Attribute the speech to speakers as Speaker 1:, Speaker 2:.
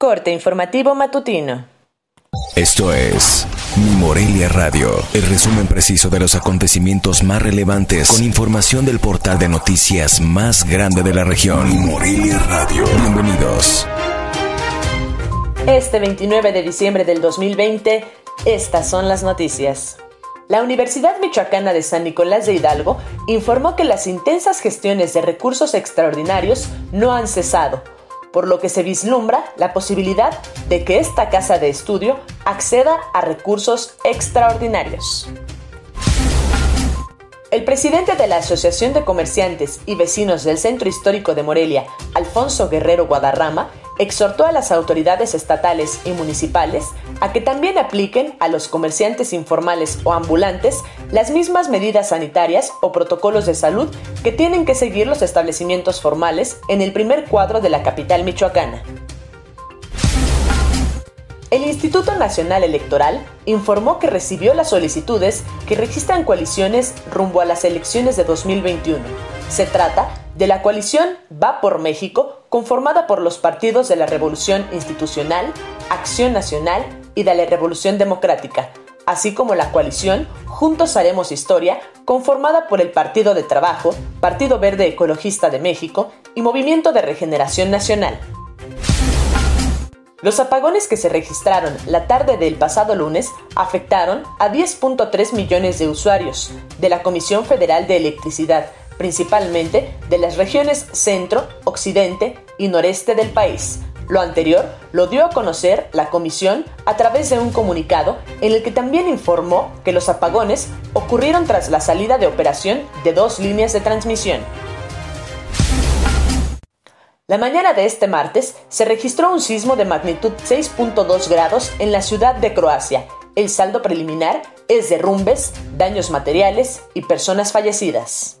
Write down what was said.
Speaker 1: Corte informativo matutino.
Speaker 2: Esto es Mi Morelia Radio, el resumen preciso de los acontecimientos más relevantes con información del portal de noticias más grande de la región. Mi Morelia Radio. Bienvenidos.
Speaker 1: Este 29 de diciembre del 2020, estas son las noticias. La Universidad Michoacana de San Nicolás de Hidalgo informó que las intensas gestiones de recursos extraordinarios no han cesado, por lo que se vislumbra la posibilidad de que esta casa de estudio acceda a recursos extraordinarios. El presidente de la Asociación de Comerciantes y Vecinos del Centro Histórico de Morelia, Alfonso Guerrero Guadarrama, exhortó a las autoridades estatales y municipales a que también apliquen a los comerciantes informales o ambulantes las mismas medidas sanitarias o protocolos de salud que tienen que seguir los establecimientos formales en el primer cuadro de la capital michoacana. El Instituto Nacional Electoral informó que recibió las solicitudes que registran coaliciones rumbo a las elecciones de 2021. Se trata de la coalición Va por México, conformada por los partidos de la Revolución Institucional, Acción Nacional y de la Revolución Democrática, así como la coalición Juntos Haremos Historia, conformada por el Partido de Trabajo, Partido Verde Ecologista de México y Movimiento de Regeneración Nacional. Los apagones que se registraron la tarde del pasado lunes afectaron a 10.3 millones de usuarios de la Comisión Federal de Electricidad, principalmente de las regiones centro, occidente y noreste del país. Lo anterior lo dio a conocer la comisión a través de un comunicado en el que también informó que los apagones ocurrieron tras la salida de operación de dos líneas de transmisión. La mañana de este martes se registró un sismo de magnitud 6.2 grados en la ciudad de Croacia. El saldo preliminar es derrumbes, daños materiales y personas fallecidas.